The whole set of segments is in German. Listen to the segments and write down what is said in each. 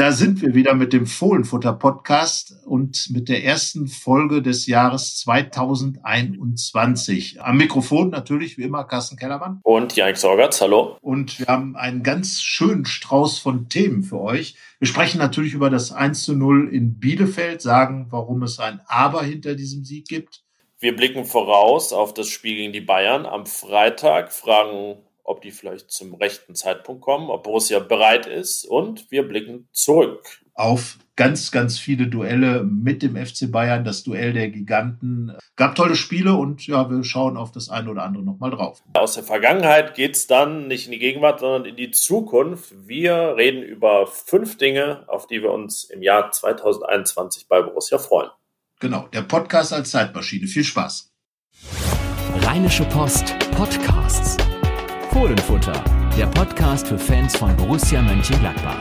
Da sind wir wieder mit dem Fohlenfutter Podcast und mit der ersten Folge des Jahres 2021. Am Mikrofon natürlich wie immer Carsten Kellermann. Und Janik Sorgatz, hallo. Und wir haben einen ganz schönen Strauß von Themen für euch. Wir sprechen natürlich über das 1 zu 0 in Bielefeld, sagen, warum es ein Aber hinter diesem Sieg gibt. Wir blicken voraus auf das Spiel gegen die Bayern am Freitag, fragen ob die vielleicht zum rechten Zeitpunkt kommen, ob Borussia bereit ist und wir blicken zurück. Auf ganz, ganz viele Duelle mit dem FC Bayern, das Duell der Giganten. Gab tolle Spiele und ja, wir schauen auf das eine oder andere nochmal drauf. Aus der Vergangenheit geht es dann nicht in die Gegenwart, sondern in die Zukunft. Wir reden über fünf Dinge, auf die wir uns im Jahr 2021 bei Borussia freuen. Genau, der Podcast als Zeitmaschine. Viel Spaß. Rheinische Post Podcasts. Fohlenfutter, der Podcast für Fans von Borussia Mönchengladbach.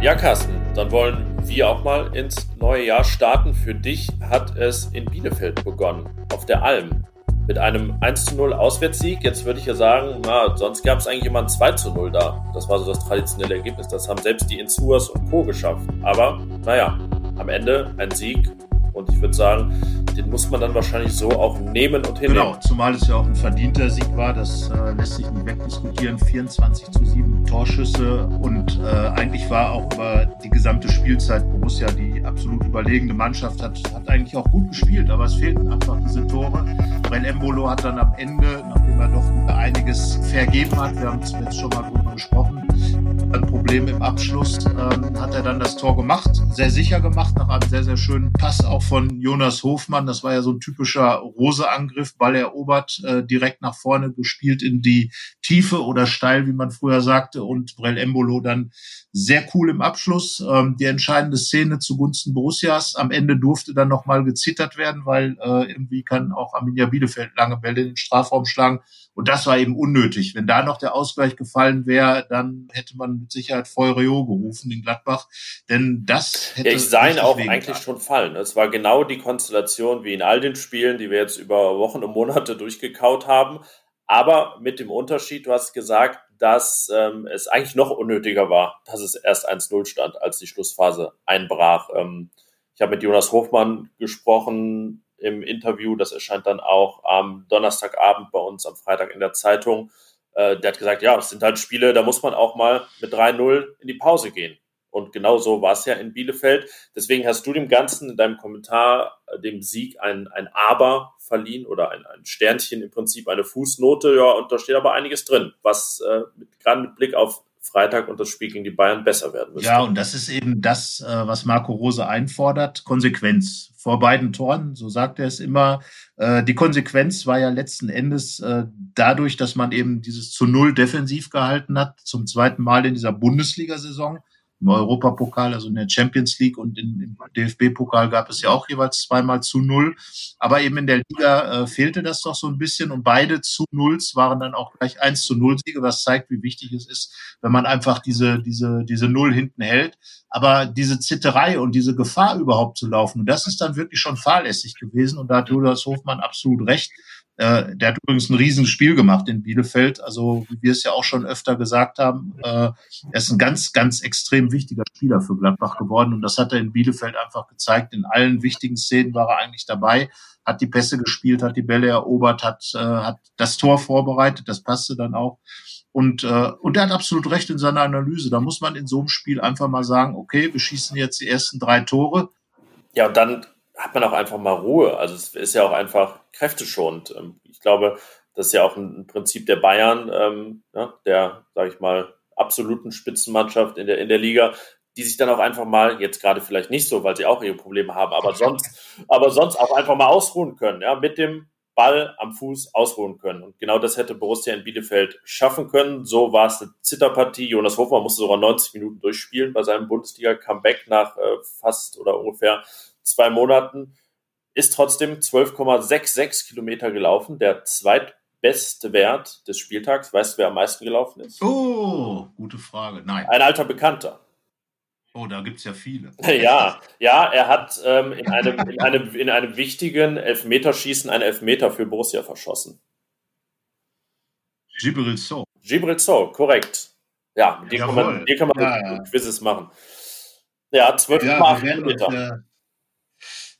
Ja, Carsten, dann wollen wir auch mal ins neue Jahr starten. Für dich hat es in Bielefeld begonnen, auf der Alm. Mit einem 1 zu 0 Auswärtssieg. Jetzt würde ich ja sagen, na, sonst gab es eigentlich immer ein 2 zu 0 da. Das war so das traditionelle Ergebnis. Das haben selbst die Insuas und Co. geschafft. Aber, naja, am Ende ein Sieg und ich würde sagen, den muss man dann wahrscheinlich so auch nehmen und hinnehmen. Genau, zumal es ja auch ein verdienter Sieg war, das äh, lässt sich nicht wegdiskutieren. 24 zu 7 Torschüsse und äh, eigentlich war auch über die gesamte Spielzeit Borussia die absolut überlegene Mannschaft, hat, hat eigentlich auch gut gespielt, aber es fehlten einfach diese Tore. Brell Embolo hat dann am Ende, nachdem er doch einiges vergeben hat, wir haben es jetzt schon mal ein Problem im Abschluss, ähm, hat er dann das Tor gemacht, sehr sicher gemacht, nach einem sehr, sehr schönen Pass auch von Jonas Hofmann. Das war ja so ein typischer Rose-Angriff, Ball erobert, äh, direkt nach vorne gespielt in die Tiefe oder steil, wie man früher sagte, und Brell Embolo dann sehr cool im Abschluss. Ähm, die entscheidende Szene zugunsten Borussias. Am Ende durfte dann nochmal gezittert werden, weil äh, irgendwie kann auch Arminia Bielefeld lange Bälle in den Strafraum schlagen. Und das war eben unnötig. Wenn da noch der Ausgleich gefallen wäre, dann hätte man mit Sicherheit Feurio gerufen in Gladbach. Denn das hätte. Ja, ich sah ihn auch eigentlich schon fallen. Es war genau die Konstellation wie in all den Spielen, die wir jetzt über Wochen und Monate durchgekaut haben. Aber mit dem Unterschied, du hast gesagt, dass ähm, es eigentlich noch unnötiger war, dass es erst 1-0 stand, als die Schlussphase einbrach. Ähm, ich habe mit Jonas Hofmann gesprochen, im Interview. Das erscheint dann auch am Donnerstagabend bei uns am Freitag in der Zeitung. Äh, der hat gesagt, ja, es sind halt Spiele, da muss man auch mal mit 3-0 in die Pause gehen. Und genau so war es ja in Bielefeld. Deswegen hast du dem Ganzen in deinem Kommentar dem Sieg ein, ein Aber verliehen oder ein, ein Sternchen im Prinzip, eine Fußnote. Ja, und da steht aber einiges drin, was äh, mit, gerade mit Blick auf Freitag und das Spiel gegen die Bayern besser werden müsste. Ja, und das ist eben das, äh, was Marco Rose einfordert, Konsequenz vor beiden Toren, so sagt er es immer. Äh, die Konsequenz war ja letzten Endes äh, dadurch, dass man eben dieses zu Null defensiv gehalten hat, zum zweiten Mal in dieser Bundesliga-Saison im Europapokal, also in der Champions League und im DFB-Pokal gab es ja auch jeweils zweimal zu null. Aber eben in der Liga äh, fehlte das doch so ein bisschen und beide zu Nulls waren dann auch gleich eins zu Null Siege, was zeigt, wie wichtig es ist, wenn man einfach diese, diese, diese Null hinten hält. Aber diese Zitterei und diese Gefahr überhaupt zu laufen, das ist dann wirklich schon fahrlässig gewesen und da hat Julius Hofmann absolut recht. Äh, der hat übrigens ein Riesenspiel gemacht in Bielefeld. Also, wie wir es ja auch schon öfter gesagt haben, äh, er ist ein ganz, ganz extrem wichtiger Spieler für Gladbach geworden. Und das hat er in Bielefeld einfach gezeigt. In allen wichtigen Szenen war er eigentlich dabei, hat die Pässe gespielt, hat die Bälle erobert, hat, äh, hat das Tor vorbereitet. Das passte dann auch. Und, äh, und er hat absolut recht in seiner Analyse. Da muss man in so einem Spiel einfach mal sagen, okay, wir schießen jetzt die ersten drei Tore. Ja, und dann hat man auch einfach mal Ruhe. Also es ist ja auch einfach kräfteschonend. Ähm, ich glaube, das ist ja auch ein Prinzip der Bayern, ähm, ja, der, sage ich mal, absoluten Spitzenmannschaft in der, in der Liga, die sich dann auch einfach mal, jetzt gerade vielleicht nicht so, weil sie auch ihre Probleme haben, aber sonst, aber sonst auch einfach mal ausruhen können, ja, mit dem Ball am Fuß ausruhen können. Und genau das hätte Borussia in Bielefeld schaffen können. So war es eine Zitterpartie. Jonas Hofmann musste sogar 90 Minuten durchspielen bei seinem Bundesliga-Comeback nach äh, fast oder ungefähr zwei Monaten, ist trotzdem 12,66 Kilometer gelaufen, der zweitbeste Wert des Spieltags. Weißt du, wer am meisten gelaufen ist? Oh, gute Frage. Nein. Ein alter Bekannter. Oh, da gibt es ja viele. Ja, ja, er hat ähm, in, einem, in, einem, in einem wichtigen Elfmeterschießen einen Elfmeter für Borussia verschossen. Gibril So. Gibril So, korrekt. Ja, mit dir kann man, kann man ja, ja. Quizzes machen. Ja, 12 ja, Kilometer.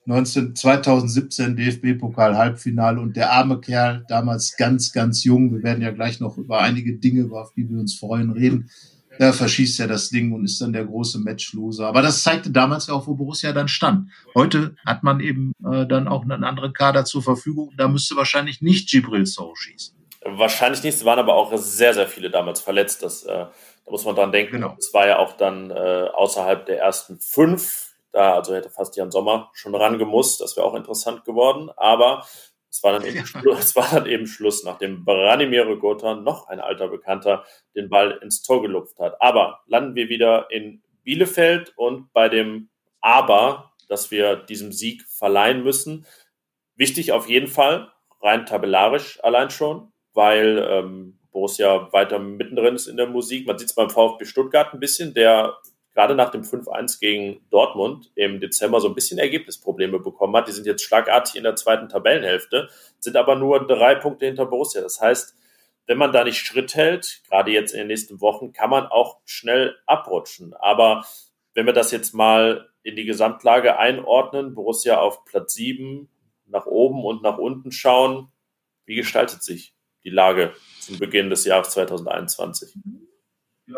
19, 2017 DFB-Pokal-Halbfinale und der arme Kerl, damals ganz, ganz jung, wir werden ja gleich noch über einige Dinge, auf die wir uns freuen, reden, der verschießt ja das Ding und ist dann der große Matchloser. Aber das zeigte damals ja auch, wo Borussia dann stand. Heute hat man eben äh, dann auch einen anderen Kader zur Verfügung. Da müsste wahrscheinlich nicht Gibril So schießen. Wahrscheinlich nicht. Es waren aber auch sehr, sehr viele damals verletzt. Das, äh, da muss man dran denken. Genau. Es war ja auch dann äh, außerhalb der ersten fünf. Da also hätte fast Jan Sommer schon rangemusst. Das wäre auch interessant geworden. Aber es war dann eben, ja. es war dann eben Schluss, nachdem Branimir Gotha, noch ein alter Bekannter, den Ball ins Tor gelupft hat. Aber landen wir wieder in Bielefeld und bei dem Aber, dass wir diesem Sieg verleihen müssen. Wichtig auf jeden Fall, rein tabellarisch allein schon, weil ähm, Borussia weiter mittendrin ist in der Musik. Man sieht es beim VfB Stuttgart ein bisschen, der gerade nach dem 5-1 gegen Dortmund im Dezember so ein bisschen Ergebnisprobleme bekommen hat. Die sind jetzt schlagartig in der zweiten Tabellenhälfte, sind aber nur drei Punkte hinter Borussia. Das heißt, wenn man da nicht Schritt hält, gerade jetzt in den nächsten Wochen, kann man auch schnell abrutschen. Aber wenn wir das jetzt mal in die Gesamtlage einordnen, Borussia auf Platz 7, nach oben und nach unten schauen, wie gestaltet sich die Lage zum Beginn des Jahres 2021?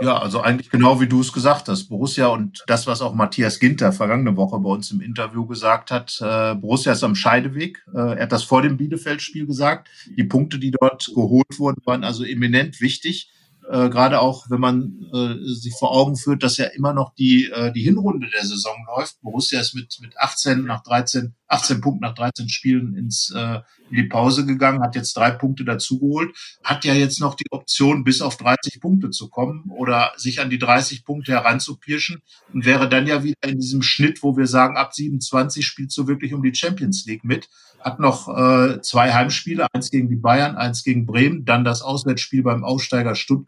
Ja, also eigentlich genau wie du es gesagt hast. Borussia und das, was auch Matthias Ginter vergangene Woche bei uns im Interview gesagt hat, äh, Borussia ist am Scheideweg. Äh, er hat das vor dem Bielefeld-Spiel gesagt. Die Punkte, die dort geholt wurden, waren also eminent wichtig. Äh, Gerade auch, wenn man äh, sich vor Augen führt, dass ja immer noch die, äh, die Hinrunde der Saison läuft. Borussia ist mit, mit 18 nach 13, 18 Punkten nach 13 Spielen ins, äh, in die Pause gegangen, hat jetzt drei Punkte dazugeholt, hat ja jetzt noch die Option, bis auf 30 Punkte zu kommen oder sich an die 30 Punkte heranzupirschen und wäre dann ja wieder in diesem Schnitt, wo wir sagen, ab 27 spielst du wirklich um die Champions League mit hat noch äh, zwei Heimspiele, eins gegen die Bayern, eins gegen Bremen, dann das Auswärtsspiel beim Aufsteiger Stuttgart.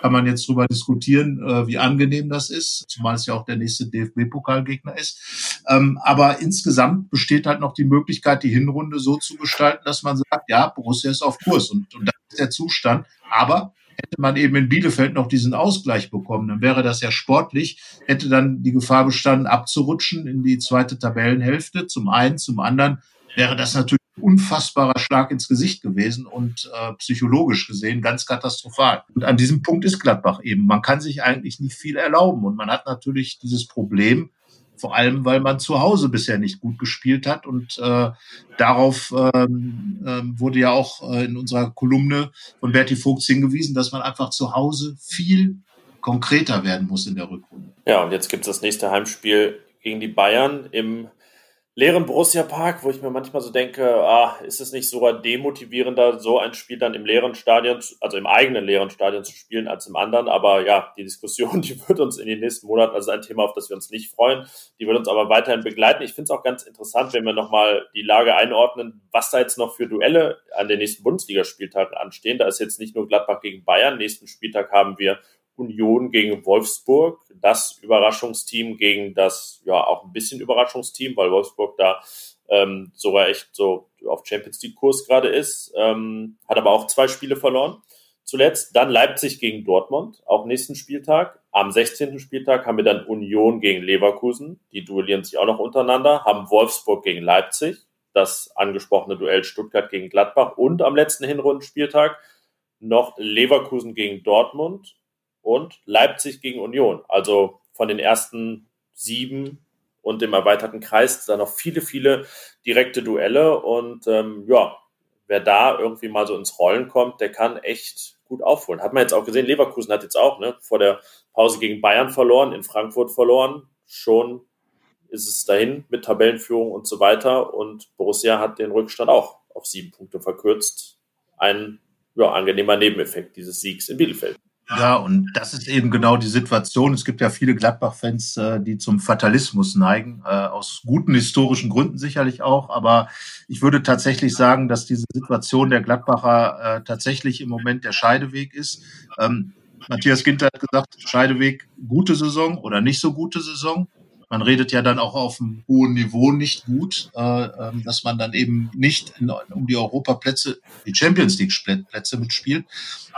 Kann man jetzt drüber diskutieren, äh, wie angenehm das ist, zumal es ja auch der nächste DFB-Pokalgegner ist. Ähm, aber insgesamt besteht halt noch die Möglichkeit, die Hinrunde so zu gestalten, dass man sagt, ja, Borussia ist auf Kurs und, und das ist der Zustand. Aber hätte man eben in Bielefeld noch diesen Ausgleich bekommen, dann wäre das ja sportlich, hätte dann die Gefahr bestanden, abzurutschen in die zweite Tabellenhälfte, zum einen, zum anderen wäre das natürlich unfassbarer Schlag ins Gesicht gewesen und äh, psychologisch gesehen ganz katastrophal. Und an diesem Punkt ist Gladbach eben. Man kann sich eigentlich nicht viel erlauben und man hat natürlich dieses Problem, vor allem weil man zu Hause bisher nicht gut gespielt hat und äh, darauf ähm, äh, wurde ja auch äh, in unserer Kolumne von Berti Vogts hingewiesen, dass man einfach zu Hause viel konkreter werden muss in der Rückrunde. Ja, und jetzt gibt es das nächste Heimspiel gegen die Bayern im leeren Borussia Park, wo ich mir manchmal so denke, ah, ist es nicht sogar demotivierender, so ein Spiel dann im leeren Stadion, also im eigenen leeren Stadion zu spielen als im anderen. Aber ja, die Diskussion, die wird uns in den nächsten Monaten, also ein Thema, auf das wir uns nicht freuen, die wird uns aber weiterhin begleiten. Ich finde es auch ganz interessant, wenn wir nochmal die Lage einordnen, was da jetzt noch für Duelle an den nächsten Bundesligaspieltagen anstehen. Da ist jetzt nicht nur Gladbach gegen Bayern. Nächsten Spieltag haben wir Union gegen Wolfsburg, das Überraschungsteam gegen das, ja, auch ein bisschen Überraschungsteam, weil Wolfsburg da ähm, sogar echt so auf Champions League Kurs gerade ist, ähm, hat aber auch zwei Spiele verloren. Zuletzt dann Leipzig gegen Dortmund, auch nächsten Spieltag. Am 16. Spieltag haben wir dann Union gegen Leverkusen, die duellieren sich auch noch untereinander, haben Wolfsburg gegen Leipzig, das angesprochene Duell Stuttgart gegen Gladbach und am letzten Hinrundenspieltag noch Leverkusen gegen Dortmund und Leipzig gegen Union. Also von den ersten sieben und dem erweiterten Kreis da noch viele, viele direkte Duelle. Und ähm, ja, wer da irgendwie mal so ins Rollen kommt, der kann echt gut aufholen. Hat man jetzt auch gesehen, Leverkusen hat jetzt auch ne, vor der Pause gegen Bayern verloren, in Frankfurt verloren. Schon ist es dahin mit Tabellenführung und so weiter. Und Borussia hat den Rückstand auch auf sieben Punkte verkürzt. Ein ja, angenehmer Nebeneffekt dieses Siegs in Bielefeld. Ja, und das ist eben genau die Situation. Es gibt ja viele Gladbach-Fans, äh, die zum Fatalismus neigen, äh, aus guten historischen Gründen sicherlich auch. Aber ich würde tatsächlich sagen, dass diese Situation der Gladbacher äh, tatsächlich im Moment der Scheideweg ist. Ähm, Matthias Ginter hat gesagt, Scheideweg, gute Saison oder nicht so gute Saison. Man redet ja dann auch auf einem hohen Niveau nicht gut, äh, ähm, dass man dann eben nicht in, um die Europaplätze, die Champions League Plätze mitspielt.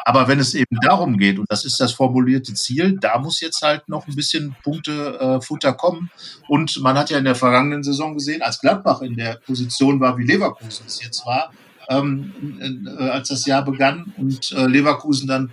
Aber wenn es eben darum geht, und das ist das formulierte Ziel, da muss jetzt halt noch ein bisschen Punktefutter äh, kommen. Und man hat ja in der vergangenen Saison gesehen, als Gladbach in der Position war, wie Leverkusen es jetzt war, ähm, äh, als das Jahr begann und äh, Leverkusen dann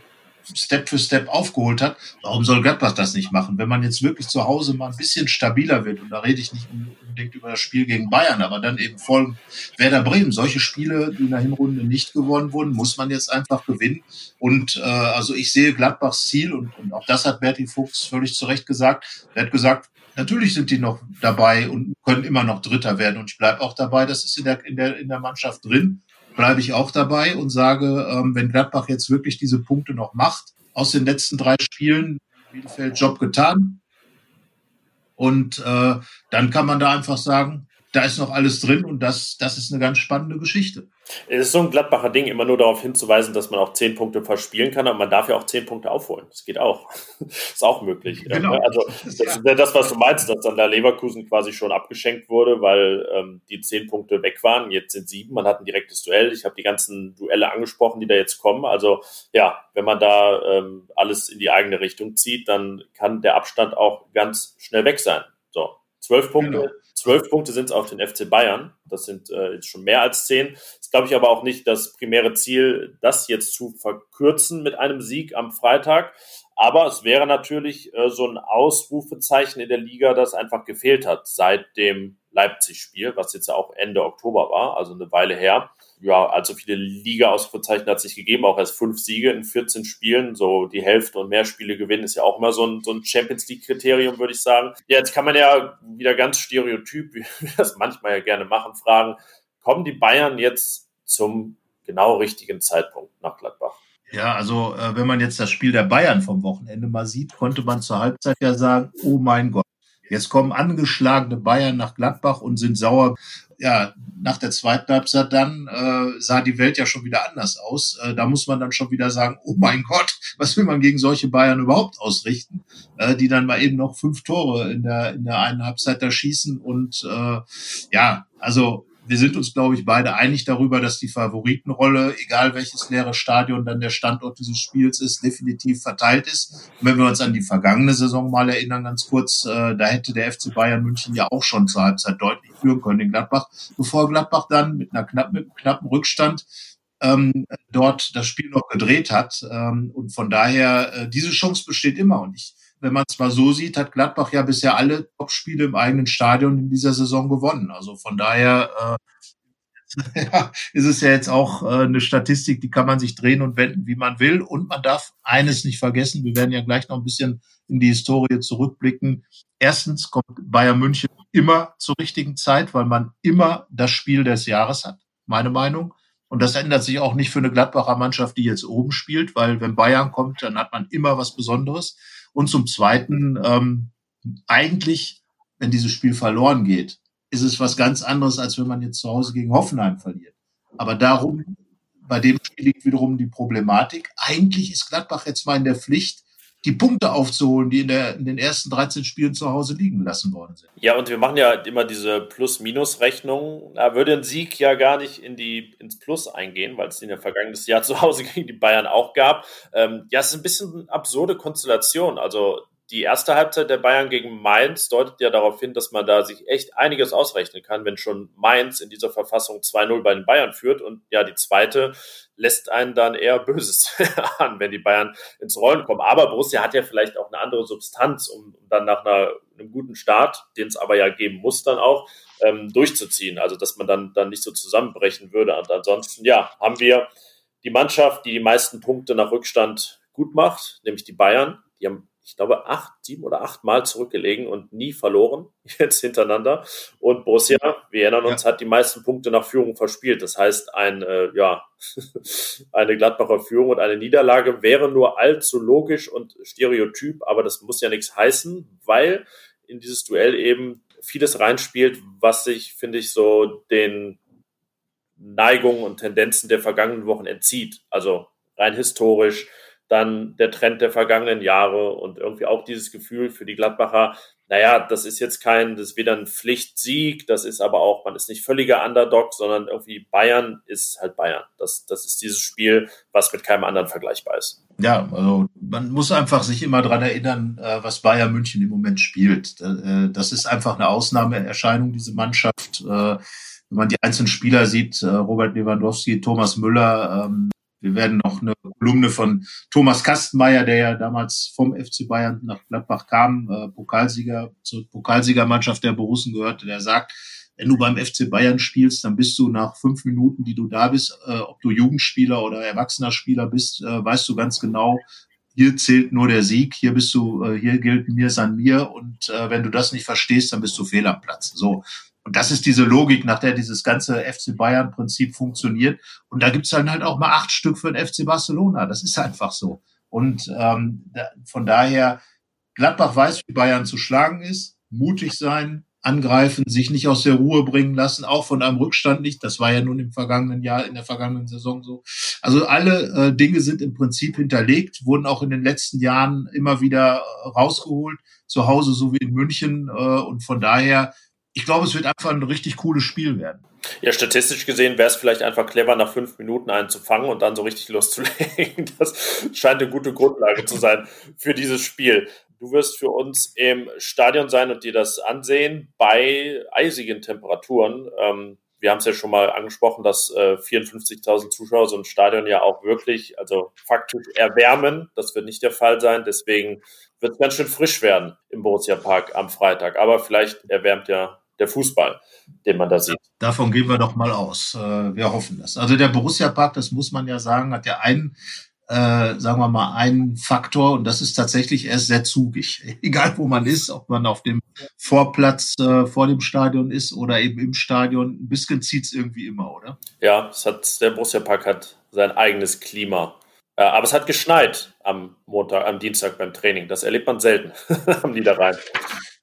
Step für Step aufgeholt hat. Warum soll Gladbach das nicht machen? Wenn man jetzt wirklich zu Hause mal ein bisschen stabiler wird, und da rede ich nicht unbedingt über das Spiel gegen Bayern, aber dann eben voll Werder Bremen. Solche Spiele, die in der Hinrunde nicht gewonnen wurden, muss man jetzt einfach gewinnen. Und äh, also ich sehe Gladbachs Ziel, und, und auch das hat Berti Fuchs völlig zu Recht gesagt. Er hat gesagt, natürlich sind die noch dabei und können immer noch Dritter werden. Und ich bleibe auch dabei, das ist in der, in der, in der Mannschaft drin bleibe ich auch dabei und sage, ähm, wenn Gladbach jetzt wirklich diese Punkte noch macht, aus den letzten drei Spielen, Bielefeld Job getan. Und äh, dann kann man da einfach sagen, da ist noch alles drin und das, das ist eine ganz spannende Geschichte. Es ist so ein Gladbacher Ding, immer nur darauf hinzuweisen, dass man auch zehn Punkte verspielen kann, aber man darf ja auch zehn Punkte aufholen. Das geht auch. ist auch möglich. Genau. Also das ist ja das, was du meinst, dass dann der Leverkusen quasi schon abgeschenkt wurde, weil ähm, die zehn Punkte weg waren. Jetzt sind sieben. Man hat ein direktes Duell. Ich habe die ganzen Duelle angesprochen, die da jetzt kommen. Also ja, wenn man da ähm, alles in die eigene Richtung zieht, dann kann der Abstand auch ganz schnell weg sein. So, zwölf Punkte. Genau Zwölf Punkte sind es auf den FC Bayern. Das sind äh, jetzt schon mehr als zehn. Das glaube ich aber auch nicht das primäre Ziel, das jetzt zu verkürzen mit einem Sieg am Freitag. Aber es wäre natürlich äh, so ein Ausrufezeichen in der Liga, das einfach gefehlt hat seit dem Leipzig-Spiel, was jetzt ja auch Ende Oktober war, also eine Weile her. Ja, allzu viele Liga-Ausrufezeichen hat es nicht gegeben, auch erst fünf Siege in 14 Spielen. So die Hälfte und mehr Spiele gewinnen ist ja auch immer so ein, so ein Champions League-Kriterium, würde ich sagen. Ja, jetzt kann man ja wieder ganz stereotyp, wie wir das manchmal ja gerne machen, fragen, kommen die Bayern jetzt zum genau richtigen Zeitpunkt nach Gladbach? Ja, also äh, wenn man jetzt das Spiel der Bayern vom Wochenende mal sieht, konnte man zur Halbzeit ja sagen, oh mein Gott, Jetzt kommen angeschlagene Bayern nach Gladbach und sind sauer. Ja, nach der zweiten Halbzeit dann äh, sah die Welt ja schon wieder anders aus. Äh, da muss man dann schon wieder sagen, oh mein Gott, was will man gegen solche Bayern überhaupt ausrichten, äh, die dann mal eben noch fünf Tore in der in der einen Halbzeit da schießen und äh, ja, also wir sind uns, glaube ich, beide einig darüber, dass die Favoritenrolle, egal welches leere Stadion dann der Standort dieses Spiels ist, definitiv verteilt ist. Und wenn wir uns an die vergangene Saison mal erinnern, ganz kurz, äh, da hätte der FC Bayern München ja auch schon zur Halbzeit deutlich führen können in Gladbach, bevor Gladbach dann mit einer knapp, mit einem knappen Rückstand ähm, dort das Spiel noch gedreht hat. Ähm, und von daher, äh, diese Chance besteht immer. Und ich wenn man es mal so sieht, hat Gladbach ja bisher alle Topspiele im eigenen Stadion in dieser Saison gewonnen. Also von daher äh, ja, ist es ja jetzt auch äh, eine Statistik, die kann man sich drehen und wenden, wie man will. Und man darf eines nicht vergessen, wir werden ja gleich noch ein bisschen in die Historie zurückblicken. Erstens kommt Bayern München immer zur richtigen Zeit, weil man immer das Spiel des Jahres hat, meine Meinung. Und das ändert sich auch nicht für eine Gladbacher Mannschaft, die jetzt oben spielt, weil wenn Bayern kommt, dann hat man immer was Besonderes. Und zum Zweiten, ähm, eigentlich, wenn dieses Spiel verloren geht, ist es was ganz anderes, als wenn man jetzt zu Hause gegen Hoffenheim verliert. Aber darum, bei dem Spiel liegt wiederum die Problematik. Eigentlich ist Gladbach jetzt mal in der Pflicht, die Punkte aufzuholen, die in, der, in den ersten 13 Spielen zu Hause liegen lassen worden sind. Ja, und wir machen ja immer diese Plus-Minus-Rechnung. Da würde ein Sieg ja gar nicht in die, ins Plus eingehen, weil es in der vergangenes Jahr zu Hause gegen die Bayern auch gab. Ähm, ja, es ist ein bisschen eine absurde Konstellation. Also die erste Halbzeit der Bayern gegen Mainz deutet ja darauf hin, dass man da sich echt einiges ausrechnen kann, wenn schon Mainz in dieser Verfassung 2-0 bei den Bayern führt. Und ja, die zweite lässt einen dann eher Böses an, wenn die Bayern ins Rollen kommen. Aber Borussia hat ja vielleicht auch eine andere Substanz, um, dann nach einer, einem guten Start, den es aber ja geben muss, dann auch ähm, durchzuziehen. Also, dass man dann, dann nicht so zusammenbrechen würde. Und ansonsten, ja, haben wir die Mannschaft, die die meisten Punkte nach Rückstand gut macht, nämlich die Bayern. Die haben ich glaube, acht, sieben oder acht Mal zurückgelegen und nie verloren, jetzt hintereinander. Und Borussia, wir erinnern uns, ja. hat die meisten Punkte nach Führung verspielt. Das heißt, ein, äh, ja, eine Gladbacher Führung und eine Niederlage wäre nur allzu logisch und stereotyp, aber das muss ja nichts heißen, weil in dieses Duell eben vieles reinspielt, was sich, finde ich, so den Neigungen und Tendenzen der vergangenen Wochen entzieht. Also rein historisch, dann der Trend der vergangenen Jahre und irgendwie auch dieses Gefühl für die Gladbacher, naja, das ist jetzt kein, das ist weder ein Pflichtsieg, das ist aber auch, man ist nicht völliger Underdog, sondern irgendwie Bayern ist halt Bayern. Das, das ist dieses Spiel, was mit keinem anderen vergleichbar ist. Ja, also man muss einfach sich immer dran erinnern, äh, was Bayern München im Moment spielt. Äh, das ist einfach eine Ausnahmeerscheinung, diese Mannschaft. Äh, wenn man die einzelnen Spieler sieht, Robert Lewandowski, Thomas Müller, ähm, wir werden noch eine Kolumne von Thomas Kastenmeier, der ja damals vom FC Bayern nach Gladbach kam, äh, Pokalsieger zur Pokalsiegermannschaft der Borussen gehörte, der sagt, wenn du beim FC Bayern spielst, dann bist du nach fünf Minuten, die du da bist, äh, ob du Jugendspieler oder erwachsener Spieler bist, äh, weißt du ganz genau, hier zählt nur der Sieg, hier bist du, äh, hier gilt mir san mir und äh, wenn du das nicht verstehst, dann bist du fehl am Platz. So. Und das ist diese Logik, nach der dieses ganze FC Bayern-Prinzip funktioniert. Und da gibt's dann halt auch mal acht Stück für den FC Barcelona. Das ist einfach so. Und ähm, da, von daher, Gladbach weiß, wie Bayern zu schlagen ist, mutig sein, angreifen, sich nicht aus der Ruhe bringen lassen, auch von einem Rückstand nicht. Das war ja nun im vergangenen Jahr, in der vergangenen Saison so. Also alle äh, Dinge sind im Prinzip hinterlegt, wurden auch in den letzten Jahren immer wieder rausgeholt, zu Hause so wie in München. Äh, und von daher ich glaube, es wird einfach ein richtig cooles Spiel werden. Ja, statistisch gesehen wäre es vielleicht einfach clever, nach fünf Minuten einen zu fangen und dann so richtig loszulegen. Das scheint eine gute Grundlage zu sein für dieses Spiel. Du wirst für uns im Stadion sein und dir das ansehen bei eisigen Temperaturen. Ähm, wir haben es ja schon mal angesprochen, dass äh, 54.000 Zuschauer so ein Stadion ja auch wirklich, also faktisch erwärmen. Das wird nicht der Fall sein. Deswegen wird es ganz schön frisch werden im Borussia Park am Freitag. Aber vielleicht erwärmt ja der Fußball, den man da sieht. Davon gehen wir doch mal aus. Äh, wir hoffen das. Also der Borussia Park, das muss man ja sagen, hat ja einen, äh, sagen wir mal, einen Faktor und das ist tatsächlich, er ist sehr zugig. Egal wo man ist, ob man auf dem Vorplatz äh, vor dem Stadion ist oder eben im Stadion, ein bisschen zieht's irgendwie immer, oder? Ja, es hat, der Borussia Park hat sein eigenes Klima. Äh, aber es hat geschneit am Montag, am Dienstag beim Training. Das erlebt man selten am Niederrhein.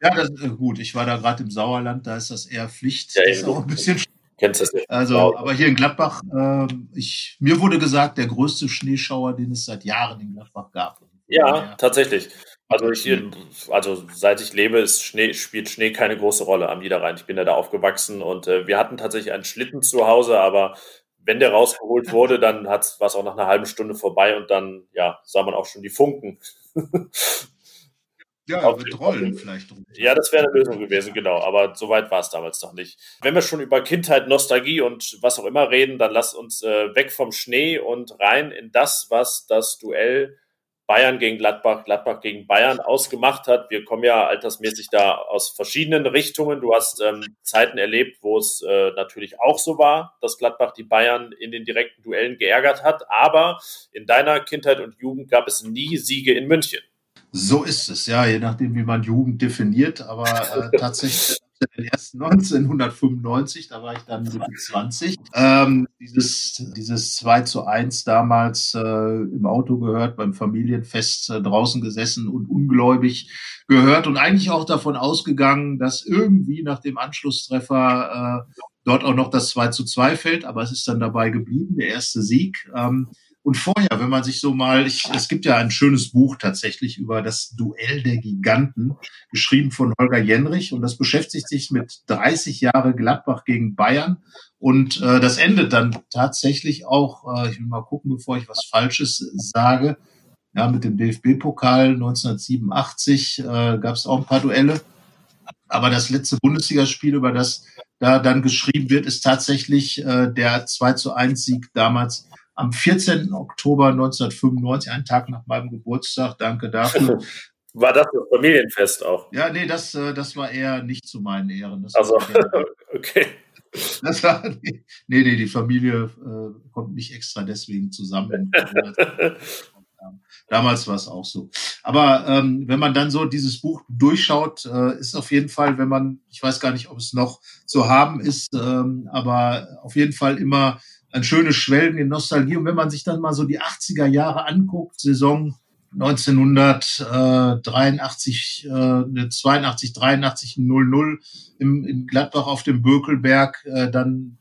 Ja, das ist gut. Ich war da gerade im Sauerland, da ist das eher Pflicht. Ja, das ist auch ein bisschen Kennst das nicht? Also, aber hier in Gladbach, äh, ich, mir wurde gesagt, der größte Schneeschauer, den es seit Jahren in Gladbach gab. Ja, ja. tatsächlich. Also ich hier, also seit ich lebe, Schnee, spielt Schnee keine große Rolle am Niederrhein. Ich bin ja da aufgewachsen und äh, wir hatten tatsächlich einen Schlitten zu Hause, aber wenn der rausgeholt wurde, dann war es auch nach einer halben Stunde vorbei und dann ja, sah man auch schon die Funken. Ja, mit Rollen vielleicht. Ja, das wäre eine Lösung gewesen, genau. Aber so weit war es damals noch nicht. Wenn wir schon über Kindheit, Nostalgie und was auch immer reden, dann lass uns äh, weg vom Schnee und rein in das, was das Duell Bayern gegen Gladbach, Gladbach gegen Bayern ausgemacht hat. Wir kommen ja altersmäßig da aus verschiedenen Richtungen. Du hast ähm, Zeiten erlebt, wo es äh, natürlich auch so war, dass Gladbach die Bayern in den direkten Duellen geärgert hat. Aber in deiner Kindheit und Jugend gab es nie Siege in München. So ist es, ja, je nachdem, wie man Jugend definiert. Aber äh, tatsächlich den ersten 1995, da war ich dann Mitte 20. Ähm, dieses, dieses 2 zu 1 damals äh, im Auto gehört, beim Familienfest äh, draußen gesessen und ungläubig gehört und eigentlich auch davon ausgegangen, dass irgendwie nach dem Anschlusstreffer äh, dort auch noch das 2 zu 2 fällt, aber es ist dann dabei geblieben, der erste Sieg. Ähm, und vorher, wenn man sich so mal, ich, es gibt ja ein schönes Buch tatsächlich über das Duell der Giganten, geschrieben von Holger Jenrich, und das beschäftigt sich mit 30 Jahre Gladbach gegen Bayern. Und äh, das endet dann tatsächlich auch, äh, ich will mal gucken, bevor ich was Falsches sage, ja, mit dem DFB-Pokal 1987 äh, gab es auch ein paar Duelle. Aber das letzte Bundesligaspiel, über das da dann geschrieben wird, ist tatsächlich äh, der 2 zu 1 Sieg damals am 14. Oktober 1995, einen Tag nach meinem Geburtstag. Danke dafür. War das das Familienfest auch? Ja, nee, das, äh, das war eher nicht zu meinen Ehren. Das also, okay. Das war, nee, nee, die Familie äh, kommt nicht extra deswegen zusammen. Damals war es auch so. Aber ähm, wenn man dann so dieses Buch durchschaut, äh, ist auf jeden Fall, wenn man, ich weiß gar nicht, ob es noch zu haben ist, ähm, aber auf jeden Fall immer ein schönes Schwelgen in Nostalgie. Und wenn man sich dann mal so die 80er Jahre anguckt, Saison 1983, äh, 82, 83, 00 im, in Gladbach auf dem Bökelberg, äh, dann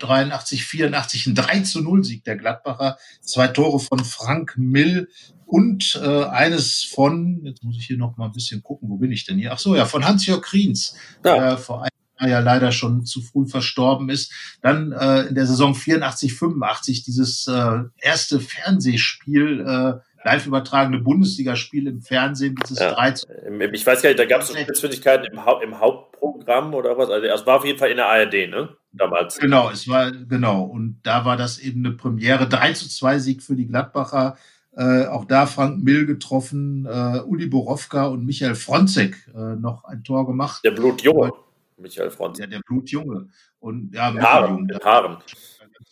83, 84, ein 3 zu 0 Sieg der Gladbacher, zwei Tore von Frank Mill, und äh, eines von, jetzt muss ich hier noch mal ein bisschen gucken, wo bin ich denn hier? Ach so, ja, von Hans-Jörg Kriens, ja. der vor ja leider schon zu früh verstorben ist. Dann äh, in der Saison 84, 85 dieses äh, erste Fernsehspiel äh, live übertragene Bundesligaspiel im Fernsehen, dieses ja. 13. Ich weiß gar nicht, da gab es so Spitzfindigkeiten im, Haupt, im Hauptprogramm oder was? Also es war auf jeden Fall in der ARD, ne? Damals. Genau, es war, genau. Und da war das eben eine Premiere. 3 zu 2 Sieg für die Gladbacher. Äh, auch da Frank Mill getroffen, äh, Uli Borowka und Michael Fronzek äh, noch ein Tor gemacht. Der Blutjunge, Michael Fronzek. Ja, der Blutjunge. Und ja, mit Haaren, mit Haaren.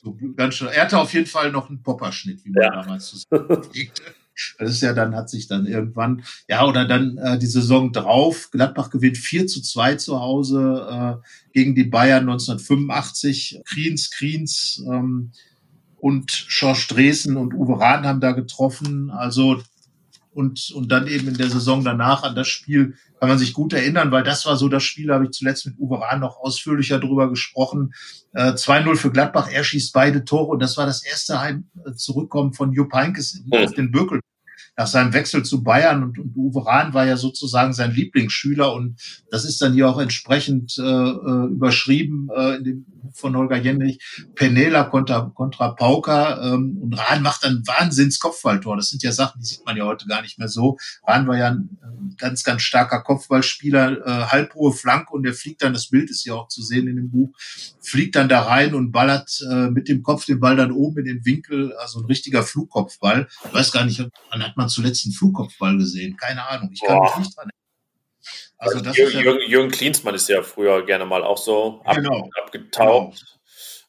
So, ganz schön. Er hatte auf jeden Fall noch einen Popperschnitt, wie man ja. damals zusammenlegte. Das ist ja dann, hat sich dann irgendwann, ja, oder dann äh, die Saison drauf. Gladbach gewinnt 4 zu 2 zu Hause äh, gegen die Bayern 1985. Kriens, Kriens ähm, und Schorsch Dresen und Uwe Rahn haben da getroffen. Also und, und dann eben in der Saison danach an das Spiel kann man sich gut erinnern, weil das war so das Spiel, da habe ich zuletzt mit Uwe Rahn noch ausführlicher drüber gesprochen. Äh, 2-0 für Gladbach, er schießt beide Tore und das war das erste Heim äh, Zurückkommen von Jupp Heynckes auf den Böckel nach seinem Wechsel zu Bayern und, und Uwe Rahn war ja sozusagen sein Lieblingsschüler und das ist dann hier auch entsprechend äh, äh überschrieben äh, in dem von Holger Jendrich, Penela kontra, kontra Pauker ähm, und Rahn macht dann Wahnsinns Kopfballtor. Das sind ja Sachen, die sieht man ja heute gar nicht mehr so. Rahn war ja ein ganz, ganz starker Kopfballspieler, äh, halbhohe Flank und der fliegt dann, das Bild ist ja auch zu sehen in dem Buch, fliegt dann da rein und ballert äh, mit dem Kopf den Ball dann oben in den Winkel, also ein richtiger Flugkopfball. Ich weiß gar nicht, wann hat man zuletzt einen Flugkopfball gesehen? Keine Ahnung, ich kann Boah. mich nicht dran erinnern. Also, also Jürgen, ja, Jürgen, Jürgen Klinsmann ist ja früher gerne mal auch so genau, abgetaucht.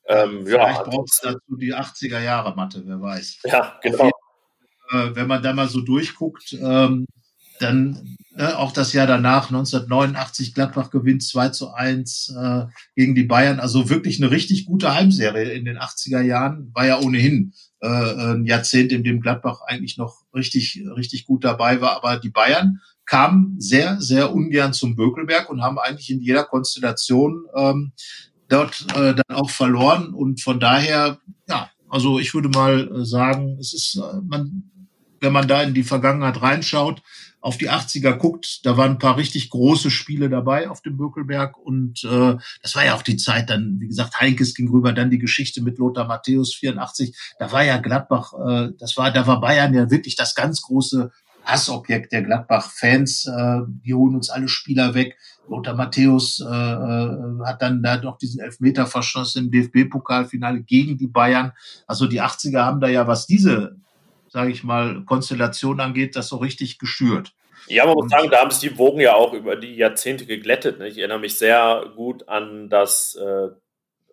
Genau. Ähm, Vielleicht ja, braucht es dazu die 80er Jahre Mathe, wer weiß. Ja, genau. Äh, wenn man da mal so durchguckt, ähm, dann äh, auch das Jahr danach, 1989, Gladbach gewinnt 2 zu 1 äh, gegen die Bayern. Also wirklich eine richtig gute Heimserie in den 80er Jahren. War ja ohnehin äh, ein Jahrzehnt, in dem Gladbach eigentlich noch richtig, richtig gut dabei war. Aber die Bayern kamen sehr, sehr ungern zum Bökelberg und haben eigentlich in jeder Konstellation ähm, dort äh, dann auch verloren. Und von daher, ja, also ich würde mal sagen, es ist, äh, man, wenn man da in die Vergangenheit reinschaut, auf die 80er guckt, da waren ein paar richtig große Spiele dabei auf dem Bökelberg und äh, das war ja auch die Zeit dann, wie gesagt, Heinkes ging rüber, dann die Geschichte mit Lothar Matthäus 84, da war ja Gladbach, äh, das war, da war Bayern ja wirklich das ganz große Hassobjekt der Gladbach-Fans, äh, die holen uns alle Spieler weg. Lothar Matthäus äh, äh, hat dann da noch diesen Elfmeter verschossen im DFB-Pokalfinale gegen die Bayern. Also die 80er haben da ja, was diese sage ich mal, Konstellation angeht, das so richtig geschürt. Ja, man muss sagen, da haben sich die Wogen ja auch über die Jahrzehnte geglättet. Ne? Ich erinnere mich sehr gut an das äh,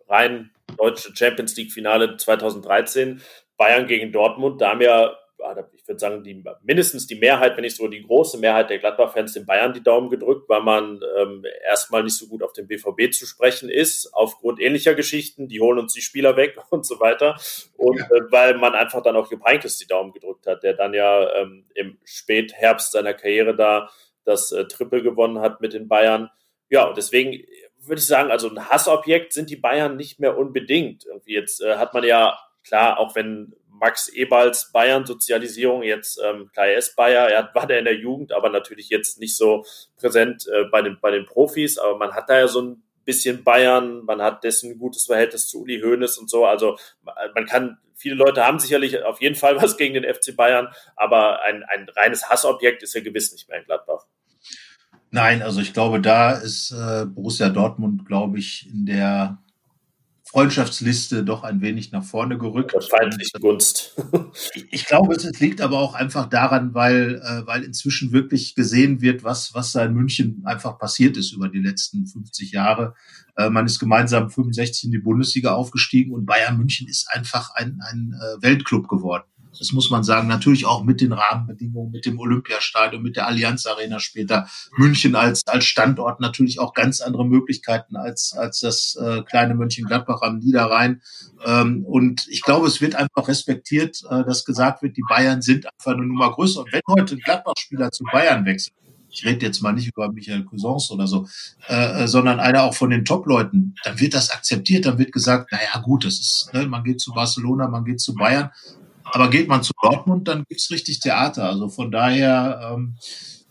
rein deutsche Champions League-Finale 2013, Bayern gegen Dortmund. Da haben ja ich würde sagen, die, mindestens die Mehrheit, wenn nicht sogar die große Mehrheit der Gladbach-Fans den Bayern die Daumen gedrückt, weil man ähm, erstmal nicht so gut auf den BVB zu sprechen ist, aufgrund ähnlicher Geschichten, die holen uns die Spieler weg und so weiter. Und ja. äh, weil man einfach dann auch Jupp Heynckes die Daumen gedrückt hat, der dann ja ähm, im Spätherbst seiner Karriere da das äh, Triple gewonnen hat mit den Bayern. Ja, und deswegen würde ich sagen, also ein Hassobjekt sind die Bayern nicht mehr unbedingt. Irgendwie jetzt äh, hat man ja, klar, auch wenn Max Eberls Bayern-Sozialisierung, jetzt ähm, ist Bayer, er war der in der Jugend, aber natürlich jetzt nicht so präsent äh, bei, den, bei den Profis, aber man hat da ja so ein bisschen Bayern, man hat dessen gutes Verhältnis zu Uli Hoeneß und so, also man kann, viele Leute haben sicherlich auf jeden Fall was gegen den FC Bayern, aber ein, ein reines Hassobjekt ist ja gewiss nicht mehr in Gladbach. Nein, also ich glaube, da ist äh, Borussia Dortmund, glaube ich, in der Freundschaftsliste doch ein wenig nach vorne gerückt. Feindliche Gunst. ich glaube, es liegt aber auch einfach daran, weil, äh, weil inzwischen wirklich gesehen wird, was, was da in München einfach passiert ist über die letzten 50 Jahre. Äh, man ist gemeinsam 65 in die Bundesliga aufgestiegen und Bayern München ist einfach ein, ein äh, Weltclub geworden. Das muss man sagen. Natürlich auch mit den Rahmenbedingungen, mit dem Olympiastadion, mit der Allianz Arena später. München als, als Standort natürlich auch ganz andere Möglichkeiten als, als das äh, kleine München-Gladbach am Niederrhein. Ähm, und ich glaube, es wird einfach respektiert, äh, dass gesagt wird, die Bayern sind einfach eine Nummer größer. Und wenn heute ein Gladbach-Spieler zu Bayern wechselt, ich rede jetzt mal nicht über Michael Cousins oder so, äh, äh, sondern einer auch von den Top-Leuten, dann wird das akzeptiert, dann wird gesagt, naja gut, das ist, ne, man geht zu Barcelona, man geht zu Bayern Aber geht man zu Dortmund, dann gibt's richtig Theater. Also von daher, ähm,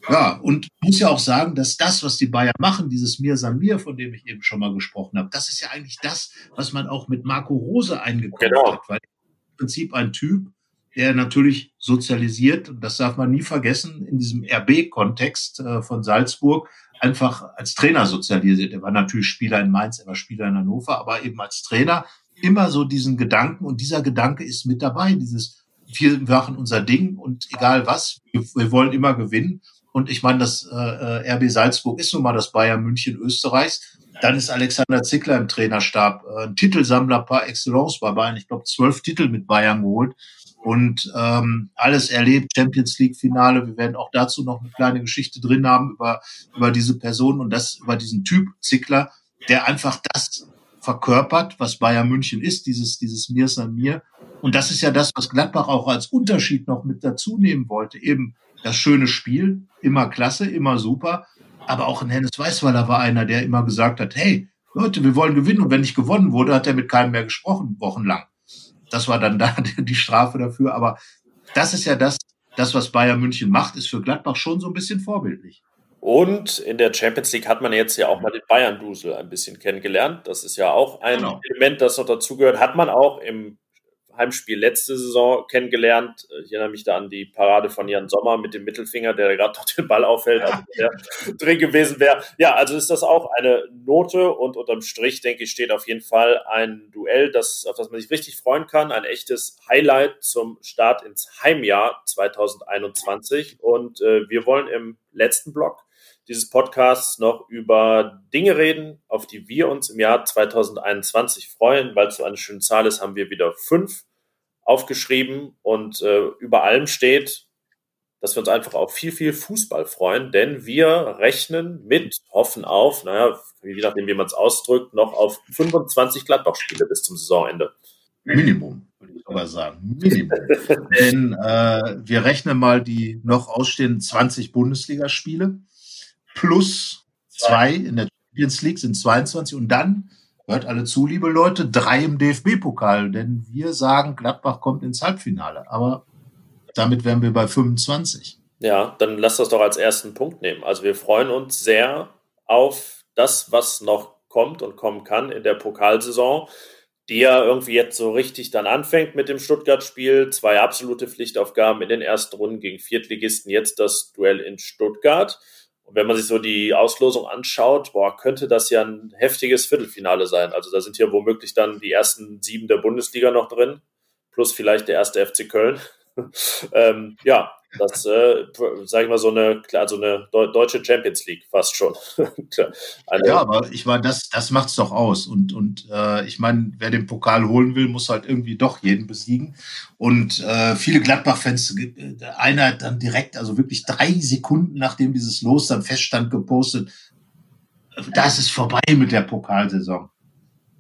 ja, und muss ja auch sagen, dass das, was die Bayern machen, dieses Mir Samir, von dem ich eben schon mal gesprochen habe, das ist ja eigentlich das, was man auch mit Marco Rose eingekauft genau. hat, weil im Prinzip ein Typ, der natürlich sozialisiert, und das darf man nie vergessen, in diesem RB-Kontext äh, von Salzburg einfach als Trainer sozialisiert. Er war natürlich Spieler in Mainz, er war Spieler in Hannover, aber eben als Trainer immer so diesen Gedanken und dieser Gedanke ist mit dabei, dieses wir machen unser Ding und egal was, wir, wollen immer gewinnen. Und ich meine, das äh, äh RB Salzburg ist nun mal das Bayern München Österreichs. Dann ist Alexander Zickler im Trainerstab, äh, ein Titelsammler par excellence bei Bayern. Ich glaube, zwölf Titel mit Bayern geholt und ähm, alles erlebt, Champions League Finale. Wir werden auch dazu noch eine kleine Geschichte drin haben über, über diese Person und das über diesen Typ Zickler, der einfach das verkörpert, was Bayern München ist, dieses, dieses Mir san mir. Und das ist ja das, was Gladbach auch als Unterschied noch mit dazu nehmen wollte. Eben das schöne Spiel, immer klasse, immer super. Aber auch ein Hennes Weißweiler war einer, der immer gesagt hat, hey, Leute, wir wollen gewinnen. Und wenn nicht gewonnen wurde, hat er mit keinem mehr gesprochen, wochenlang. Das war dann da die Strafe dafür. Aber das ist ja das, das, was Bayern München macht, ist für Gladbach schon so ein bisschen vorbildlich. Und in der Champions League hat man jetzt ja auch mal den Bayern-Dusel ein bisschen kennengelernt. Das ist ja auch ein genau. Element, das noch dazugehört. Hat man auch im Heimspiel letzte Saison kennengelernt. Ich erinnere mich da an die Parade von Jan Sommer mit dem Mittelfinger, der gerade noch den Ball auffällt, also der drin gewesen wäre. Ja, also ist das auch eine Note und unterm Strich, denke ich, steht auf jeden Fall ein Duell, das, auf das man sich richtig freuen kann. Ein echtes Highlight zum Start ins Heimjahr 2021. Und äh, wir wollen im letzten Block dieses Podcasts noch über Dinge reden, auf die wir uns im Jahr 2021 freuen. Weil es so eine schöne Zahl ist, haben wir wieder fünf aufgeschrieben und äh, über allem steht, dass wir uns einfach auf viel, viel Fußball freuen, denn wir rechnen mit, hoffen auf, naja, je nachdem, wie man es ausdrückt, noch auf 25 Gladbach-Spiele bis zum Saisonende. Minimum, würde ich sogar sagen. Minimum. denn äh, wir rechnen mal die noch ausstehenden 20 Bundesligaspiele plus zwei in der Champions League sind 22 und dann hört alle zu, liebe Leute, drei im DFB-Pokal, denn wir sagen, Gladbach kommt ins Halbfinale, aber damit wären wir bei 25. Ja, dann lass das doch als ersten Punkt nehmen. Also wir freuen uns sehr auf das, was noch kommt und kommen kann in der Pokalsaison, die ja irgendwie jetzt so richtig dann anfängt mit dem Stuttgart-Spiel. Zwei absolute Pflichtaufgaben in den ersten Runden gegen Viertligisten, jetzt das Duell in Stuttgart. Und wenn man sich so die Auslosung anschaut, boah, könnte das ja ein heftiges Viertelfinale sein. Also da sind hier womöglich dann die ersten sieben der Bundesliga noch drin, plus vielleicht der erste FC Köln. ähm, ja, das, äh, sage ich mal, so eine, also eine deutsche Champions League fast schon. eine, ja, aber ich meine, das, das macht's doch aus. Und, und äh, ich meine, wer den Pokal holen will, muss halt irgendwie doch jeden besiegen. Und äh, viele Gladbach-Fans, äh, einer hat dann direkt, also wirklich drei Sekunden nachdem dieses Los dann feststand, gepostet, das ist vorbei mit der Pokalsaison.